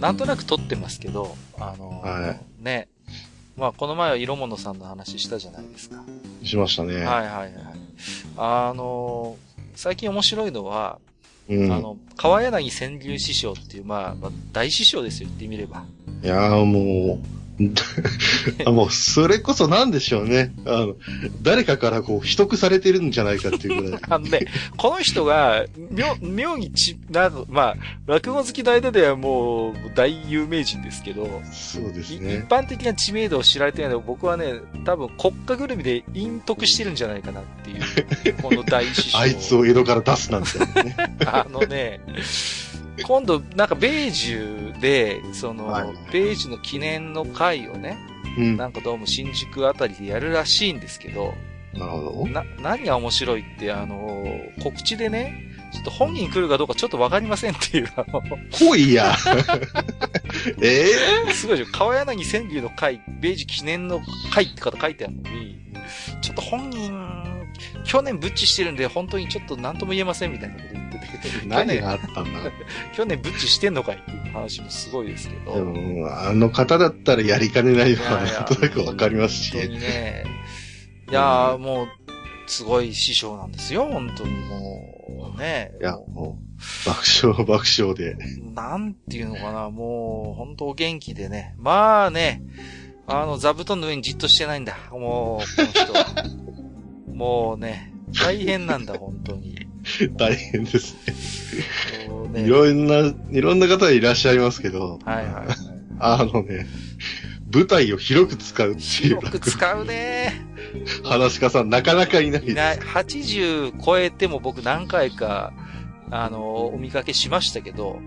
なんとなく撮ってますけど、あの、はね、まあ、この前は色物さんの話したじゃないですか。しましたね。はいはいはい。あの、最近面白いのは、うん。あの、川柳川柳師匠っていう、まあ、まあ、大師匠ですよ、言ってみれば。いやーもう、あ もう、それこそなんでしょうね。あの、誰かからこう、秘匿されてるんじゃないかっていうぐらい。あのね、この人が、妙、妙にち、なの、まあ、落語好きの間ではもう、大有名人ですけど、そうですい一ね。般的な知名度を知られてないので、僕はね、多分国家ぐるみで隠匿してるんじゃないかなっていう、この大師匠。あいつを江戸から出すなんてね。あのね、今度、なんか、米寿で、その、はい米寿の記念の会をね、うん。ななんかどうも新宿あたりでやるらしいんですけど、るほど。な、何が面白いって、あの、告知でね、ちょっと本人来るかどうかちょっとわかりませんっていう、あの、来いや。え？えすごいでしょ。川柳川柳の会、米寿記念の会って方書いてあるのに、ちょっと本人、去年ブッチしてるんで、本当にちょっと何とも言えませんみたいなこと言ってて、何があったんだ？去年ブッチしてんのかいっていう話もすごいですけど。でも、あの方だったらやりかねないのはなんとなくわかりますし本当ね。にね。いやーもう、すごい師匠なんですよ、本当にもう。ね。いや、もう、爆笑爆笑で。なんていうのかな、もう、本当お元気でね。まあね、あの、座布団の上にじっとしてないんだ。もう、この人は。もうね、大変なんだ、本当に。大変ですね。ねいろんな、いろんな方いらっしゃいますけど、はいはい。あのね、舞台を広く使うっていうよく使うね。話し家さんなかなかいないいない。80超えても僕何回か、あの、お見かけしましたけど、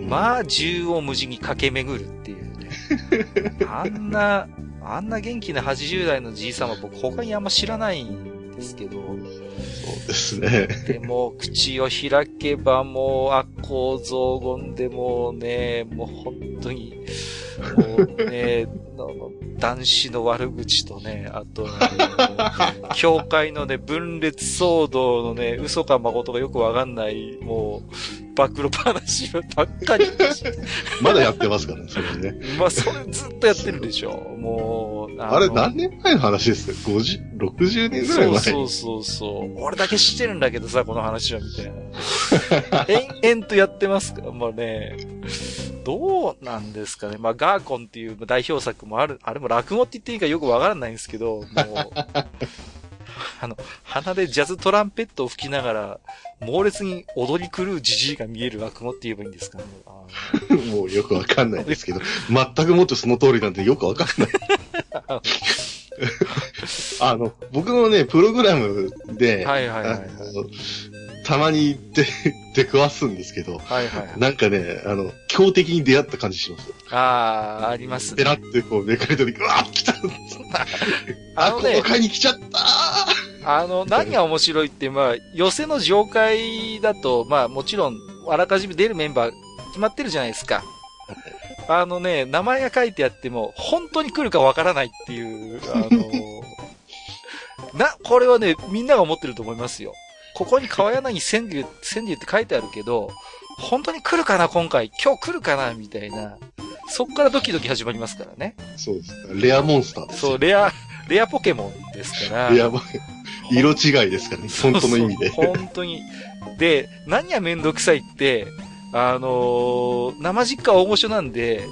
まあ、縦横無尽に駆け巡るっていうね。あんな、あんな元気な80代のじいさんは僕他にあんま知らないんですけど、そうですね。でも、口を開けばもう悪行増言でもうね、もう本当に、もうね、男子の悪口とね、あとね、教会のね、分裂騒動のね、嘘か誠かよくわかんない、もう、暴露話ばっかり。まだやってますからね、それね。まあ、それずっとやってるでしょ。もう、あれの何年前の話ですか ?50、60年ぐらい前そうそうそうそう。俺だけ知ってるんだけどさ、この話は、みたいな。延々とやってますか？ら、まあね。どうなんですかね。まあ、ガーコンっていう代表作もある、あれも落語って言っていいかよくわからないんですけど、もう、あの、鼻でジャズトランペットを吹きながら、猛烈に踊り狂うじじいが見える落語って言えばいいんですかね。あ もうよくわかんないですけど、全くもってその通りなんてよくわかんない。あの、僕のね、プログラムで、のはいはいはいたまに出、出くわすんですけど、はいはいはい。なんかね、あの、強敵に出会った感じします。ああ、ありますね。ペラってこう、めかれた時、うわー来たあこあのねの、回に来ちゃったあの、何が面白いって、まあ、寄せの上会だと、まあ、もちろん、あらかじめ出るメンバー決まってるじゃないですか。あのね、名前が書いてあっても、本当に来るかわからないっていう、あの、な、これはね、みんなが思ってると思いますよ。ここに川柳川柳、川柳って書いてあるけど、本当に来るかな、今回。今日来るかな、みたいな。そっからドキドキ始まりますからね。そうです。レアモンスターです。そう、レア、レアポケモンですから。レアモン、色違いですからね、本当の意味で。そうそう本当に。で、何がめんどくさいって、あのー生実家大御所なんで、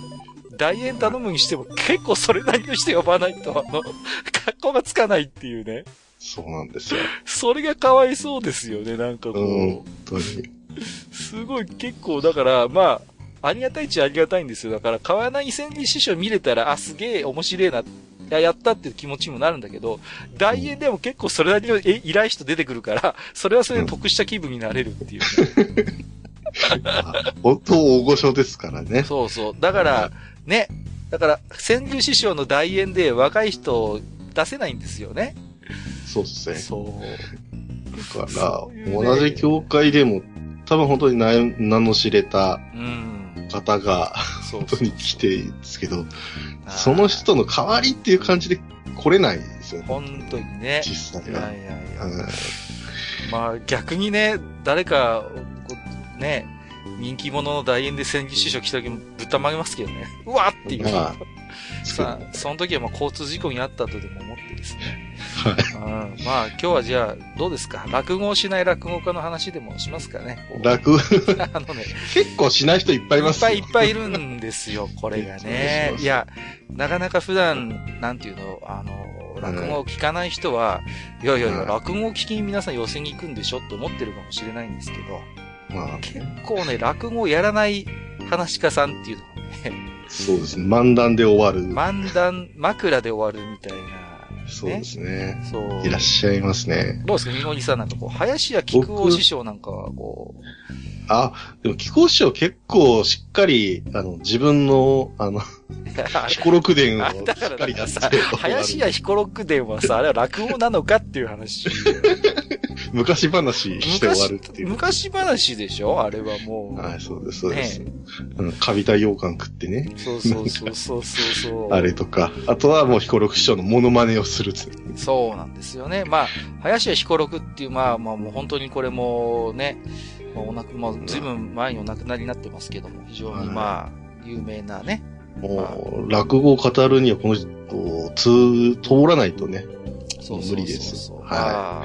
大演頼むにしても結構それなりの人呼ばないと、あの、格好がつかないっていうね。そうなんですよ。それがかわいそうですよね、なんかこう。うん、本当に。すごい結構、だから、まあ、ありがたいっちゃありがたいんですよ。だから、川柳千里師匠見れたら、あ、すげえ面白いな、いや、やったっていう気持ちにもなるんだけど、大演でも結構それなりのえ偉い人出てくるから、それはそれで得した気分になれるっていうね、本当大御所ですからね。そうそう。だから、ね、だから、川柳師匠の大演で若い人を出せないんですよね。そうですね。そう。だから、ね同じ教会でも、多分本当に名名の知れたうん。方が本当に来てですけど、その人の代わりっていう感じで来れないですよね。本当にね。実際は。いやいやいや。うんまあ逆にね、誰か、ね、人気者の大演で千里師匠来た時もぶったまりますけどね。うわっていう。まあ、さあ、その時はまあ交通事故にあったとでも思ってですね。はい。うん、まあ今日はじゃあ、どうですか？落語をしない落語家の話でもしますかね？こう。楽、あのね、結構しない人いっぱいいますよ。いっぱいいっぱいいるんですよ、これがね。いや、なかなか普段、なんていうの、あの、落語を聞かない人は、いやいやいや、うん。落語を聞きに皆さん寄せに行くんでしょって思ってるかもしれないんですけど、まあ、結構ね、落語をやらない話家さんっていうのはね、そうですね。漫談で終わる。漫談、枕で終わるみたいな。そうですね。そう。いらっしゃいますね。どうですか、みのりさんなんかこう、林家菊王師匠なんかはこう、あ、でも、気候師匠結構しっかり、あの、自分の、あの、彦六伝をだからさ、林家彦六伝はさ、あれは落語なのかっていう話。昔話して終わるっていう。昔話でしょあれはもう。はい、そうです、そうです。ねうん、カビタ羊羹食ってね。そうそうそうそうそうそう。あれとか。あとはもう彦六師匠のモノマネをするっていう。そうなんですよね。まあ、林家彦六っていう、まあまあもう本当にこれもね、まあ、お亡く、まあ、ずいぶん前にお亡くなりになってますけども、非常にまあ、有名なね。もう、落語を語るにはこの人、通、通らないとね。そうそうそうそう無理ですはは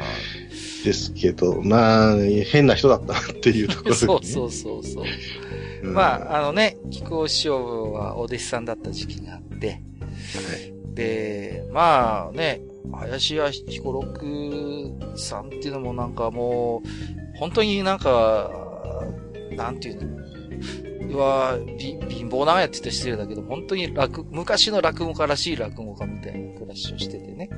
ですけど、まあ、変な人だったなっていうところい。で、ね。そうそうそうそう。うんまあ、あのね、木久扇師匠はお弟子さんだった時期があって、はいで、まあね、林家彦六さんっていうのもなんかもう、本当になんか、なんていうの、うわび貧乏なやって言ったら失礼だけど、本当に落、昔の落語家らしい落語家みたいな暮らしをしててね。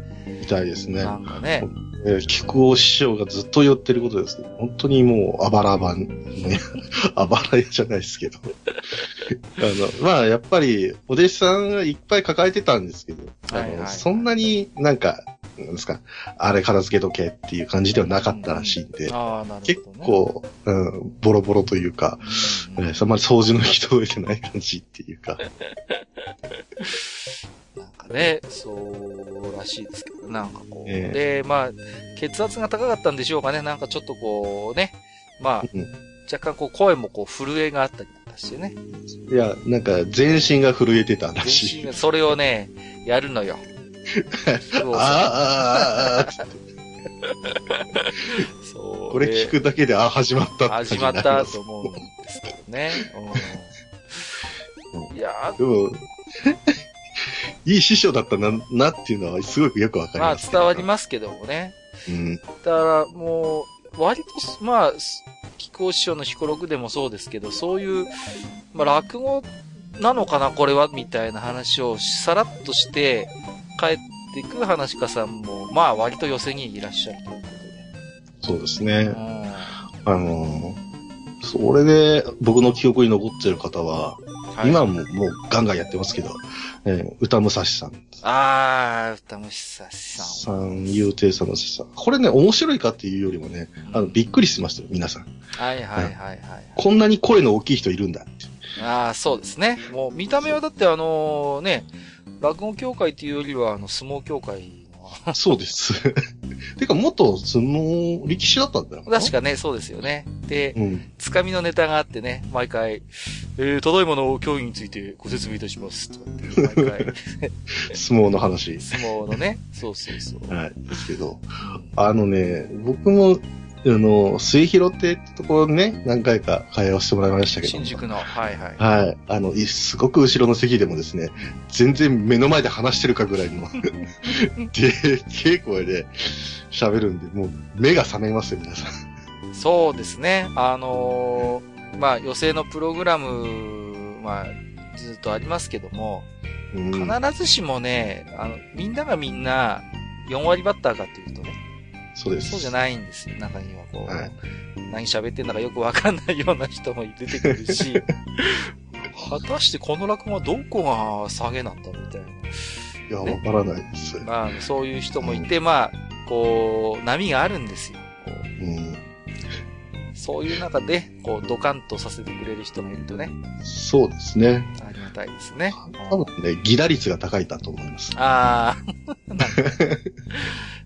みたいですね。なんかね、えー菊尾師匠がずっと言ってることですけど、本当にもう、あばらばん、ね、あばら屋じゃないですけど。あの、まあ、やっぱり、お弟子さんがいっぱい抱えてたんですけど、あのはいはいそんなになんか、なんですか、あれ片付けとけっていう感じではなかったらしいんで、ああ、なるほど、ね。結構、うん、ボロボロというか、うん、えーあんまり掃除の行き届いてない感じっていうか、なんかね、そうらしいですけど、なんかこう。えで、まあ、血圧が高かったんでしょうかね。なんかちょっとこうね、まあ、うん若干こう声もこう震えがあったりなんかしてね。いや、なんか全身が震えてたらしい。それをね、やるのよ。そうああ、ああ、そう。これ聞くだけで、あ、始まったって始まったと思うんですけどね。うん、いやでも、いい師匠だったな、なっていうのはすごくよくわかー、まあります。伝わりますけどもね。うん。だからもう、割と、まあ、気候師匠の彦六でもそうですけど、そういう、まあ、落語なのかな、これは、みたいな話をさらっとして、帰っていく話家さんも、まあ、割と寄せにいらっしゃるというこそうですとねで。。あのー、それで僕の記憶に残ってる方は、はい今ももうガンガンやってますけど、えー歌武蔵さん、あー、歌虫ささん。さん、ゆうていさんのさん。これね、面白いかっていうよりもね、あの、びっくりしてましたよ、皆さん。はいはいはいはい。こんなに声の大きい人いるんだって。ああ、そうですね。もう見た目はだってあのね、落語協会っていうよりは、あの、相撲協会の、そうです。てか、元相撲力士だったんだよ。確かね、そうですよね。で、うん。つかみのネタがあってね、毎回、えー、ただいまの競技についてご説明いたします。とかって、毎回、相撲の話。相撲のね、そうそうそう。はい。ですけど、あのね、僕も、あの、末広ってところにね、何回か会話をしてもらいましたけど。新宿の、はいはい。はい。あの、いすごく後ろの席でもですね、全然目の前で話してるかぐらいの、でっけえ声で喋るんで、もう目が覚めますよ、皆さん。そうですね。あのーまあ、予選のプログラム、まあ、ずっとありますけども、うん必ずしもね、あの、みんながみんな、4割バッターかっていうとね、そうです。そうじゃないんですよ。中にはこう、はい何喋ってんだかよくわかんないような人も出てくるし、果たしてこの落語はどこが下げなんだみたいいや、ね？わからないです。な。まあ、そういう人もいて、まあ、こう、波があるんですよ。こううん。そういう中で、こう、ドカンとさせてくれる人がいるとね、そうですね。ありがたいですね。多分ね、ギラ率が高いだと思います。ああ、なんか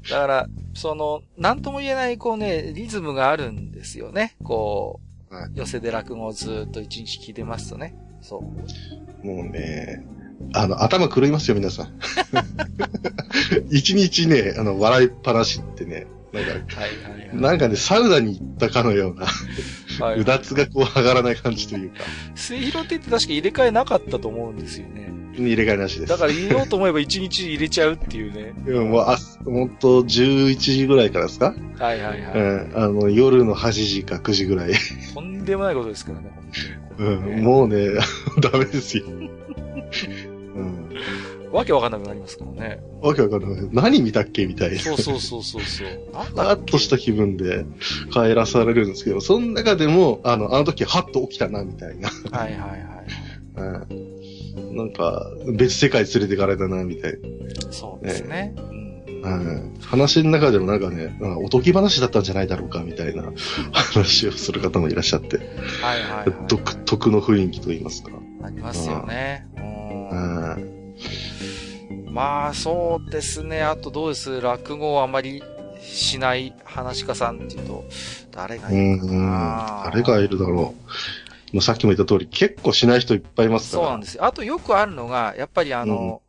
だから、その、なんとも言えない、こうね、リズムがあるんですよね。こう、はい寄せで落語をずっと一日聞いてますとね。そう。もうね、あの、頭狂いますよ、皆さん。一日ね、あの、笑いっぱなしってね、なんか、はいはいはい。なんかね、サウナに行ったかのような、はい うだつがこう上がらない感じというか、末広亭って確か入れ替えなかったと思うんですよね。入れ替えなしです。だから入れようと思えば1日入れちゃうっていうね。いやもう、あ、ほんと、11時ぐらいからですか、はいはいはい。うん。あの、夜の8時か9時ぐらい。とんでもないことですからね、本う当に。ん。もうね、ダメですよ。うん。わけわかんなくなりますからね。わけわかんない。何見たっけみたいな。そうそうそうそうそう。なんふだわっとした気分で帰らされるんですけど、その中でも、あの、あの時はっと起きたな、みたいな。はいはいはい。うん。なんか、別世界連れてかれたな、みたいそうですね。うんな。うん。話の中でもなんかね、なんかおとぎ話だったんじゃないだろうか、みたいな話をする方もいらっしゃって、はいはいはい。独特の雰囲気と言いますか。ありますよね。ううんん。まあそうですね。あとどうです？落語をあまりしない話し家さんっていうと、誰がういるかん。な誰がいるだろう。まあさっきも言った通り、結構しない人いっぱいいますから。そうなんですよ。あとよくあるのが、やっぱりあの、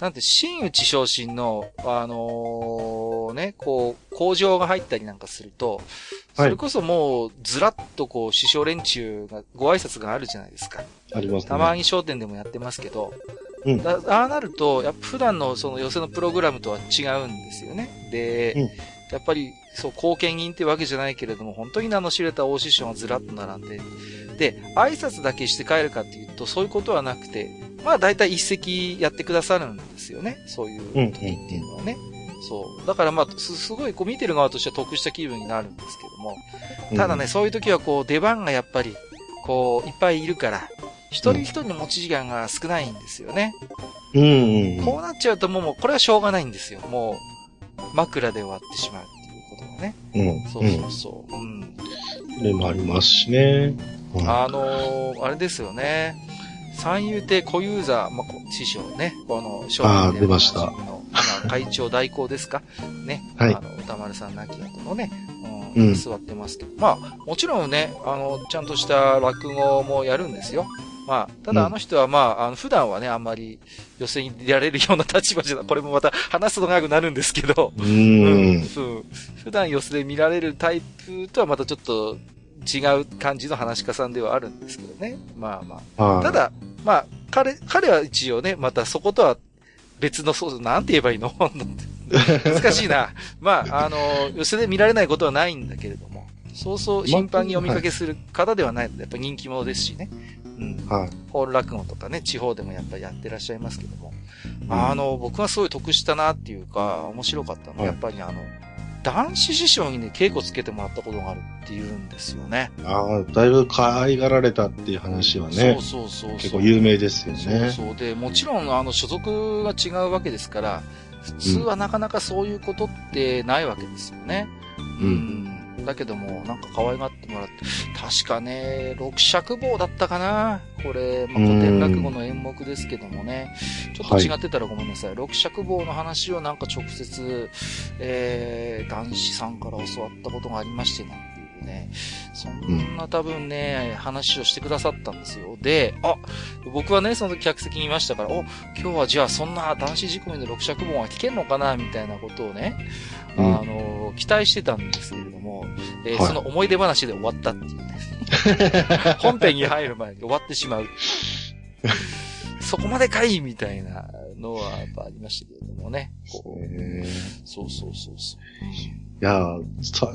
なんて、真打ち昇進の、あのね、こう、工場が入ったりなんかすると、それこそもう、ずらっとこう、師匠連中が、ご挨拶があるじゃないですか。ありますね。たまに商店でもやってますけど、うんだああなると、やっぱ普段のその寄せのプログラムとは違うんですよね。で、うんやっぱり、そう、貢献人ってわけじゃないけれども、本当に名の知れた大師匠がずらっと並んで、で、挨拶だけして帰るかっていうと、そういうことはなくて、まあ大体一席やってくださるんですよね。そういう時っていうのはね。そう。だからまあ、す、すごいこう見てる側としては得した気分になるんですけども、ただね、そういう時はこう、出番がやっぱり、こう、いっぱいいるから、一人一人の持ち時間が少ないんですよね。うん、うんうん。こうなっちゃうともう、これはしょうがないんですよ。もう、枕で終わってしまうっていうことがね。うん。そうそうそう。うん。それもありますしね。うんあのーあれですよね。三遊亭小遊三、まあ、こ師匠ね。この、商あー出ましたの、今、会長代行ですか？ね。はいあの、歌丸さん亡き後のね、ううんん、座ってますけど。まあ、もちろんね、あの、ちゃんとした落語もやるんですよ。まあ、たうんだあの人はまあ、あの普段はね、あんまり寄せに出られるような立場じゃない。これもまた話すと長くなるんですけど、う。うんん普段寄せで見られるタイプとはまたちょっと違う感じの話し家さんではあるんですけどね。まあまあ。はいただ、まあ、彼、彼は一応ね、またそことは別の、そう、なんて言えばいいの？難しいな。まあ、あの、寄せで見られないことはないんだけれども、そうそう頻繁にお見かけする方ではないので、やっぱ人気者ですしね。うん。はい。ホール落語とかね、地方でもやっぱりやってらっしゃいますけども。あの、僕がすごい得したなっていうか、面白かったのは、はいやっぱりあの、男子師匠にね、稽古つけてもらったことがあるっていうんですよね。ああ、だいぶ可愛がられたっていう話はねそう、そうそう。結構有名ですよそうね。そう。で、もちろん、あの、所属が違うわけですから、普通はなかなかそういうことってないわけですよね。うんんだけども、なんか可愛がってもらって、確かね、六尺棒だったかな。これ、まあ、古典落語の演目ですけどもね、ちょっと違ってたらごめんなさい。六尺棒の話をなんか直接、えー、男子さんから教わったことがありましてなんていうね、そんな多分ね、話をしてくださったんですよ。で、あ、僕はね、その時客席にいましたから、お、今日はじゃあそんな男子仕込みの六尺本は聞けるのかなみたいなことをね、あうん。の、期待してたんですけれども、えーはいその思い出話で終わったっていうね。本編に入る前に終わってしまう。そこまでかいみたいなのはやっぱありましたけれどもね。こそうそうそうそう。いや、さ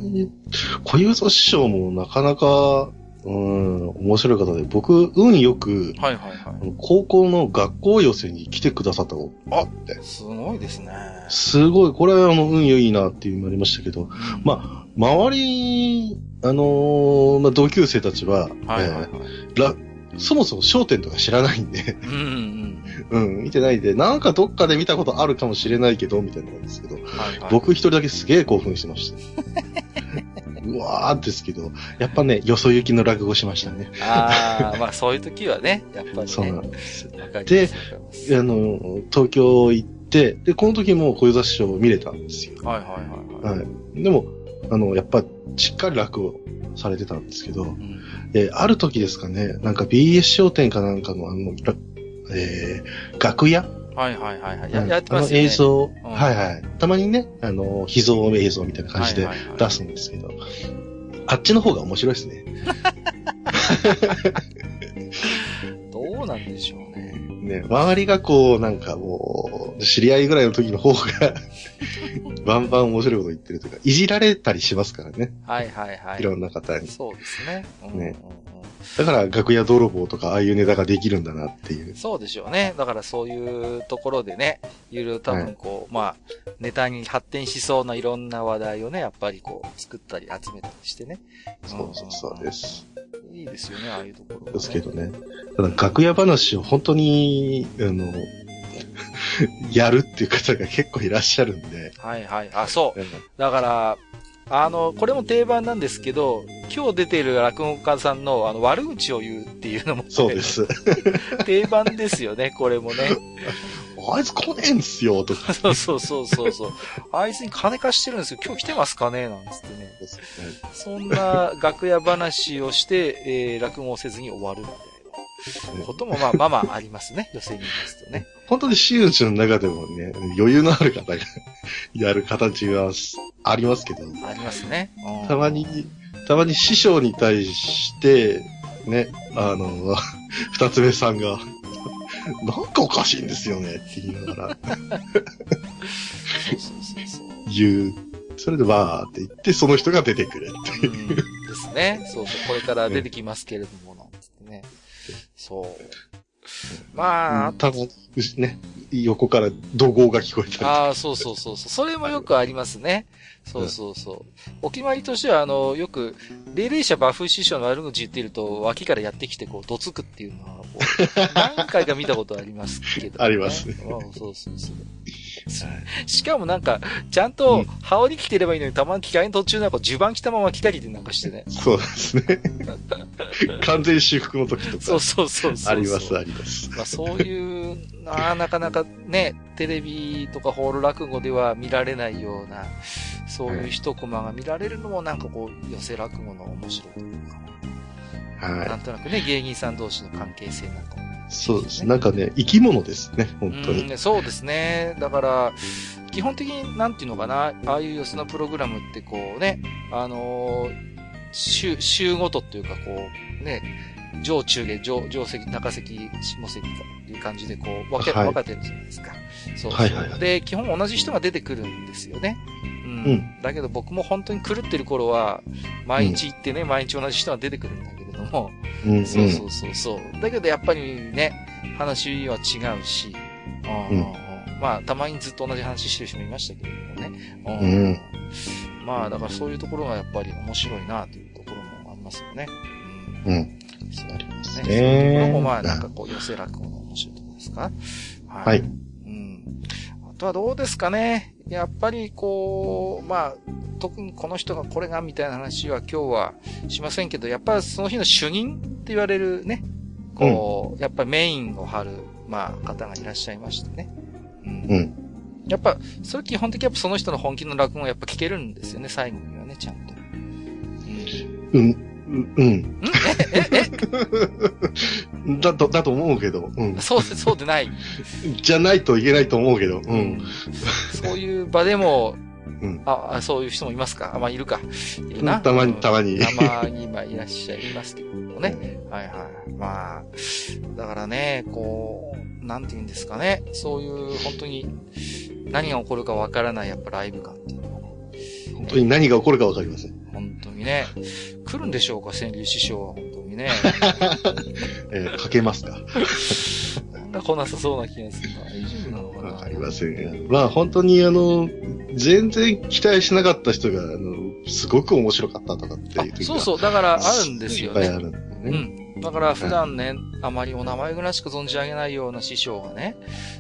小遊三師匠もなかなか、うん、面白い方で、僕、運よく、はいはいはあの高校の学校寄せに来てくださったあってい。、すごいですね。すごい、これはあの、運良いなっていうのもありましたけど、うんま周り、あのーまあ、同級生たちは、はいはいはい。えーらそもそも商店とか知らないんで、うんうんうん、見てないんで、なんかどっかで見たことあるかもしれないけど、みたいなんですけど、うん。はいはい。僕一人だけすげえ興奮してました。うわーですけど、やっぱね、よそ行きの落語しましたね。ああ、まあそういう時はね、やっぱりね。そうなんです。であの、東京行って、で、この時も小遊三師匠を見れたんですよ。はいはいはいはい。はい。でも、あの、やっぱ、しっかり落語されてたんですけど、うん。で、ある時ですかね、なんか BS 商店かなんかのあの、らえー、楽屋？はいはいはいはい。やうんやってますよね。あの映像、んはいはい。たまにね、あの、秘蔵映像みたいな感じで出すんですけど、あっちの方が面白いですね。どうなんでしょうね。ね、周りがこう、なんかもう、知り合いぐらいの時の方が、バンバン面白いこと言ってるというか、いじられたりしますからね。はいはいはい。いろんな方に。そうですね。うんねうんうんだから、楽屋泥棒とか、ああいうネタができるんだなっていう。そうでしょうね。だからそういうところでね、いろいろ多分こう、まあ、ネタに発展しそうないろんな話題をね、やっぱりこう、作ったり集めたりしてね。そうそうそうです。いいですよね、ああいうところ、ね。ですけどね。ただ、楽屋話を本当に、あの、やるっていう方が結構いらっしゃるんで。はいはい。あ、そう。うんだから、あの、これも定番なんですけど、今日出てる落語家さんのあの悪口を言うっていうのも、ね、そうで。す。定番ですよね、これもね。あいつ来ねえんすよ、とか。そうそうそうそうそう。あいつに金貸してるんですよ。今日来てますかねなんつってね。そんな楽屋話をして、えー、落語をせずに終わるみたいな こともまあまあまあありますね。女性に言いますとね。本当に真打ちの中でもね、余裕のある方がやる形はありますけど、ありますね。うんたまに、たまに師匠に対して、ね、あの、二つ目さんが、なんかおかしいんですよねって言いながらそうそうそうそう。言う。それでわーって言って、その人が出てくるっていう。うんですね。そうそう。これから出てきますけれども。そう。まあ、たまにね、横から怒号が聞こえたり。ああ、そうそうそうそう。それもよくありますね。そうそうそう。お決まりとしては、あの、よく、霊霊者バフ師匠の悪口言ってると、脇からやってきて、こう、どつくっていうのは、何回か見たことありますけど、ありますねうんそうそうそう。しかもなんか、ちゃんと、羽織着てればいいのに、たまに機械の途中なんか、襦袢着たまま来たりでなんかしてね。そうですね。完全修復の時とか。そうそうそうそう。あります、あります。まあそういう、ななかなかね、テレビとかホール落語では見られないような、そういう一コマが見られるのもなんかこう、寄せ落語の面白いというか、なはんとなくね、芸人さん同士の関係性なんかも。い。そうです。なんかね、生き物ですね、本当に。うん、そうですね。だから、基本的に、なんていうのかな、ああいう寄せのプログラムってこうね、あのー週、週ごとっていうかこう、ね、上中下、上、上席、中席、下席という感じでこう、分け、はい分かれてるじゃないですか。そうそうはいはいはいで、基本同じ人が出てくるんですよね。うん。うんだけど僕も本当に狂ってる頃は、毎日行ってね、毎日同じ人が出てくるんだけれども、うん、うん。そうそうそうそう。だけどやっぱりね、話は違うし、うんうんまあ、たまにずっと同じ話してる人もいましたけれどもね。ううんまあ、だからそういうところがやっぱり面白いなというところもありますよね。うん。うん。そうありますね。そういうね。ところもまあ、なんかこう、寄せ落語の面白いところですか？ははい。うん。あとはどうですかね？やっぱりこう、まあ、特にこの人がこれがみたいな話は今日はしませんけど、やっぱりその日の主任って言われるね、こう、やっぱりメインを張る、まあ、方がいらっしゃいましてね。うん。うん。やっぱ、それ基本的にやっぱその人の本気の落語をやっぱ聞けるんですよね、最後にはね、ちゃんと。うん。うん。うん。うん？え、え、だと、だと思うけど、うんえ、。そうで、そうでない。じゃないといけないと思うけど、うん。そういう場でも、うん。あ、あそういう人もいますか？あ、まあ、いるか。いるな。たまに、うんたまに。たまに今いらっしゃいますけどもね。はいはい。まあ、だからね、こう、なんて言うんですかね。そういう、本当に、何が起こるかわからない、やっぱライブ感っていうのはね。本当に何が起こるかわかりません。本当にね。来るんでしょうか、川柳師匠は、本ね。えーかけますかなんか来なさそうな気がするな。大丈夫なのかなわかりませんが。まあ本当にあの、全然期待しなかった人が、あの、すごく面白かったとかっていうそうそう、だからあるんですよね。いっぱいあるんだようね。ん。だから普段ね、あまりお名前ぐらいしか存じ上げないような師匠がね、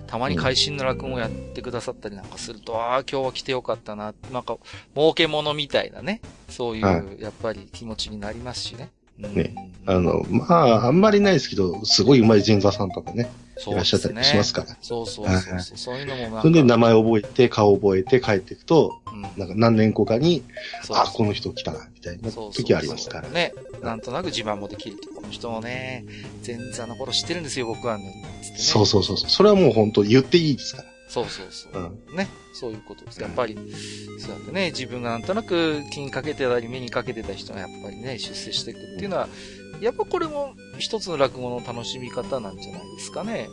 たまに会心の落語をやってくださったりなんかすると、ああ、今日は来てよかったな、なんか、儲け物みたいなね、そういう、はやっぱり気持ちになりますしね。うんねあの、まあ、あんまりないですけど、すごい上手い前座さんとかね、いらっしゃったりしますから。そうそうそうそう。そういうのもなんか。それで名前覚えて、顔覚えて帰っていくと、うん。なんか何年後かに、あ、この人来たな、みたいな時ありますから。ね。なんとなく自慢もできると。この人もね、全然あの頃知ってるんですよ、僕は、ね。そうそうそう。それはもう本当言っていいですから。そうそうそう。うん。ね。そういうことです。やっぱり、そうやってね、自分がなんとなく気にかけてたり目にかけてた人がやっぱりね、出世していくっていうのは、やっぱこれも一つの落語の楽しみ方なんじゃないですかね。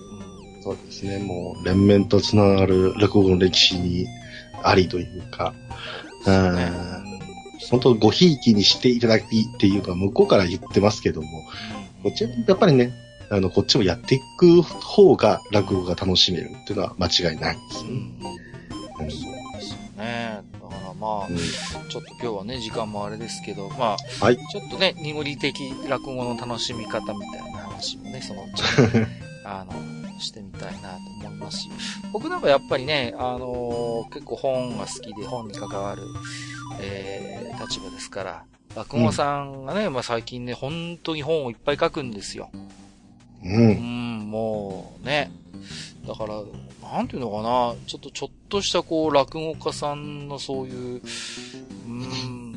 そうですね。もう、連綿とつながる落語の歴史にありというか、うん。本当ごひいきにしていただきっていうか、向こうから言ってますけども、こっちはやっぱりね、あの、こっちもやっていく方が落語が楽しめるっていうのは間違いないですね。うん。そうですよね。だからまあ、うんちょっと今日はね、時間もあれですけど、まあ、はいちょっとね、濁り的落語の楽しみ方みたいな話もね、その あの、してみたいなと思いますし、僕なんかやっぱりね、あのー結構本が好きで本に関わる、えー、立場ですから、落語さんがね、まあ最近ね、本当に本をいっぱい書くんですよ。う。うんん、もうね。だから、なんていうのかな、ちょっとちょっとしたこう、落語家さんのそういう、うん、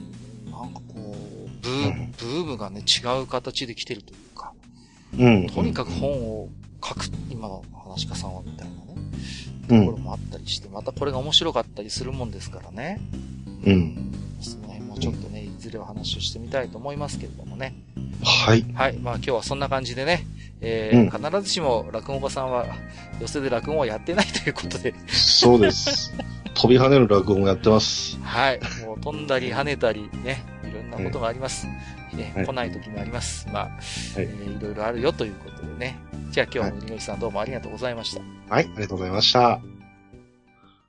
なんかこう、ブー、うんブームがね、違う形で来てるというか、うん。とにかく本を書く、今の話家さんはみたいなね、うんところもあったりして、またこれが面白かったりするもんですからね。うん。その辺もちょっとね、いずれは話をしてみたいと思いますけれどもね。はい。はい。まあ今日はそんな感じでね、えうんー必ずしも落語家さんは寄せで落語をやってないということで、そうです。飛び跳ねる落語もやってます。はい。もう飛んだり跳ねたりね、いろんなことがあります。ね、はい来ない時もあります。まあ、はいえーいろいろあるよということでね。じゃあ今日もにごりさんどうもありがとうございました。はい、ありがとうございました。